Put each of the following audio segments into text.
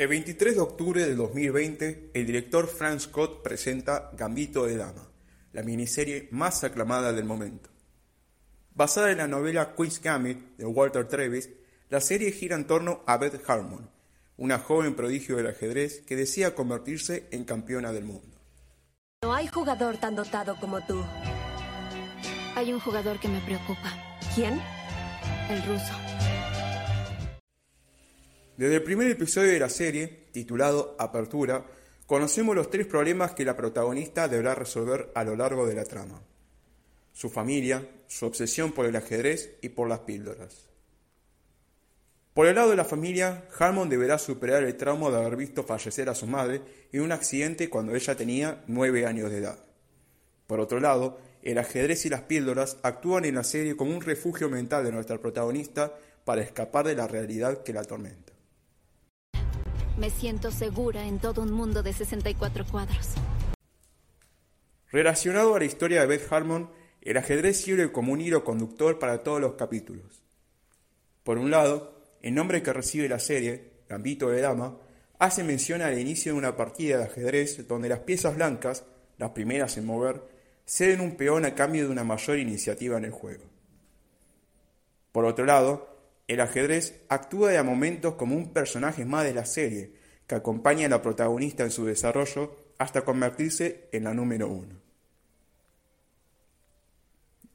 El 23 de octubre de 2020, el director Frank Scott presenta Gambito de Dama, la miniserie más aclamada del momento. Basada en la novela Queen's Gambit de Walter Travis, la serie gira en torno a Beth Harmon, una joven prodigio del ajedrez que desea convertirse en campeona del mundo. No hay jugador tan dotado como tú. Hay un jugador que me preocupa. ¿Quién? El ruso. Desde el primer episodio de la serie, titulado Apertura, conocemos los tres problemas que la protagonista deberá resolver a lo largo de la trama. Su familia, su obsesión por el ajedrez y por las píldoras. Por el lado de la familia, Harmon deberá superar el trauma de haber visto fallecer a su madre en un accidente cuando ella tenía nueve años de edad. Por otro lado, el ajedrez y las píldoras actúan en la serie como un refugio mental de nuestra protagonista para escapar de la realidad que la atormenta. Me siento segura en todo un mundo de 64 cuadros. Relacionado a la historia de Beth Harmon, el ajedrez sirve como un hilo conductor para todos los capítulos. Por un lado, el nombre que recibe la serie, Gambito de Dama, hace mención al inicio de una partida de ajedrez donde las piezas blancas, las primeras en mover, ceden un peón a cambio de una mayor iniciativa en el juego. Por otro lado, el ajedrez actúa de a momentos como un personaje más de la serie, que acompaña a la protagonista en su desarrollo hasta convertirse en la número uno.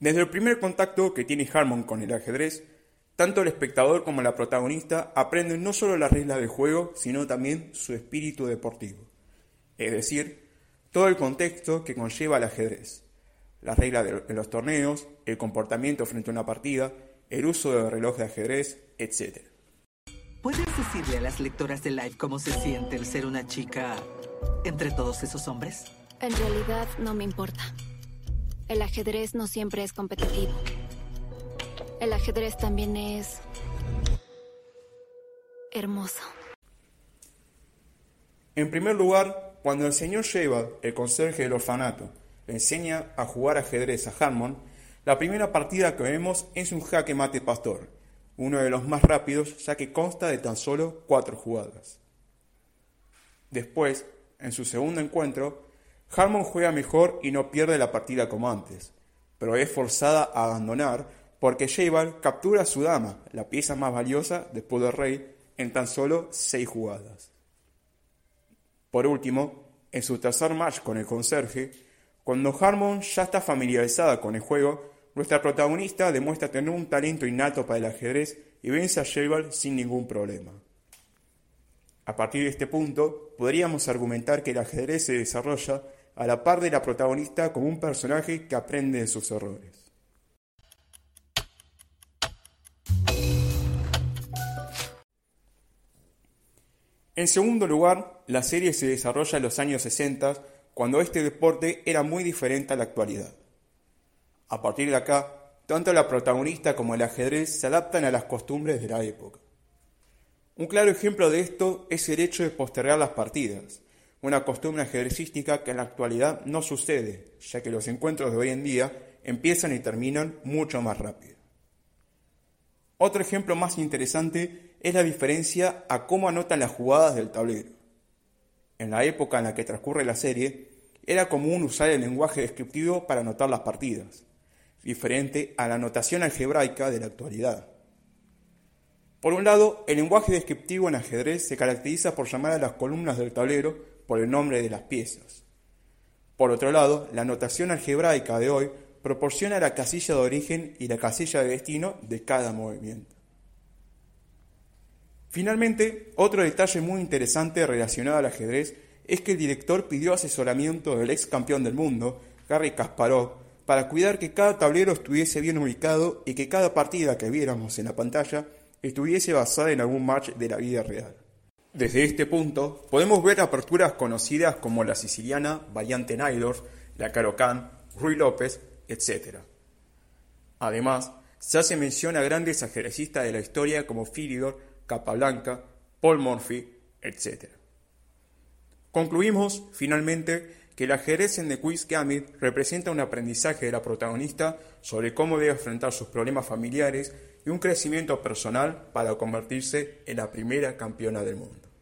Desde el primer contacto que tiene Harmon con el ajedrez, tanto el espectador como la protagonista aprenden no solo las reglas del juego, sino también su espíritu deportivo, es decir, todo el contexto que conlleva el ajedrez, las reglas de los torneos, el comportamiento frente a una partida, el uso del reloj de ajedrez, etc. ¿Puedes decirle a las lectoras de Live cómo se siente el ser una chica entre todos esos hombres? En realidad no me importa. El ajedrez no siempre es competitivo. El ajedrez también es hermoso. En primer lugar, cuando el señor Sheva, el conserje del orfanato, le enseña a jugar ajedrez a Harmon, la primera partida que vemos es un jaque mate pastor, uno de los más rápidos ya que consta de tan solo cuatro jugadas. Después, en su segundo encuentro, Harmon juega mejor y no pierde la partida como antes, pero es forzada a abandonar porque Jabal captura a su dama, la pieza más valiosa después del rey, en tan solo seis jugadas. Por último, en su tercer match con el conserje, cuando Harmon ya está familiarizada con el juego, nuestra protagonista demuestra tener un talento innato para el ajedrez y vence a Shelval sin ningún problema. A partir de este punto, podríamos argumentar que el ajedrez se desarrolla a la par de la protagonista como un personaje que aprende de sus errores. En segundo lugar, la serie se desarrolla en los años 60, cuando este deporte era muy diferente a la actualidad. A partir de acá, tanto la protagonista como el ajedrez se adaptan a las costumbres de la época. Un claro ejemplo de esto es el hecho de postergar las partidas, una costumbre ajedrecística que en la actualidad no sucede, ya que los encuentros de hoy en día empiezan y terminan mucho más rápido. Otro ejemplo más interesante es la diferencia a cómo anotan las jugadas del tablero. En la época en la que transcurre la serie, era común usar el lenguaje descriptivo para anotar las partidas diferente a la notación algebraica de la actualidad. Por un lado, el lenguaje descriptivo en ajedrez se caracteriza por llamar a las columnas del tablero por el nombre de las piezas. Por otro lado, la notación algebraica de hoy proporciona la casilla de origen y la casilla de destino de cada movimiento. Finalmente, otro detalle muy interesante relacionado al ajedrez es que el director pidió asesoramiento del ex campeón del mundo, Garry Kasparov, para cuidar que cada tablero estuviese bien ubicado y que cada partida que viéramos en la pantalla estuviese basada en algún match de la vida real. Desde este punto, podemos ver aperturas conocidas como la siciliana, Variante Nailor, la Carocán, Rui López, etc. Además, se hace mención a grandes ajedrecistas de la historia como Philidor, Capablanca, Paul Morphy, etc. Concluimos, finalmente, que el ajedrez en The Quiz Gambit representa un aprendizaje de la protagonista sobre cómo debe enfrentar sus problemas familiares y un crecimiento personal para convertirse en la primera campeona del mundo.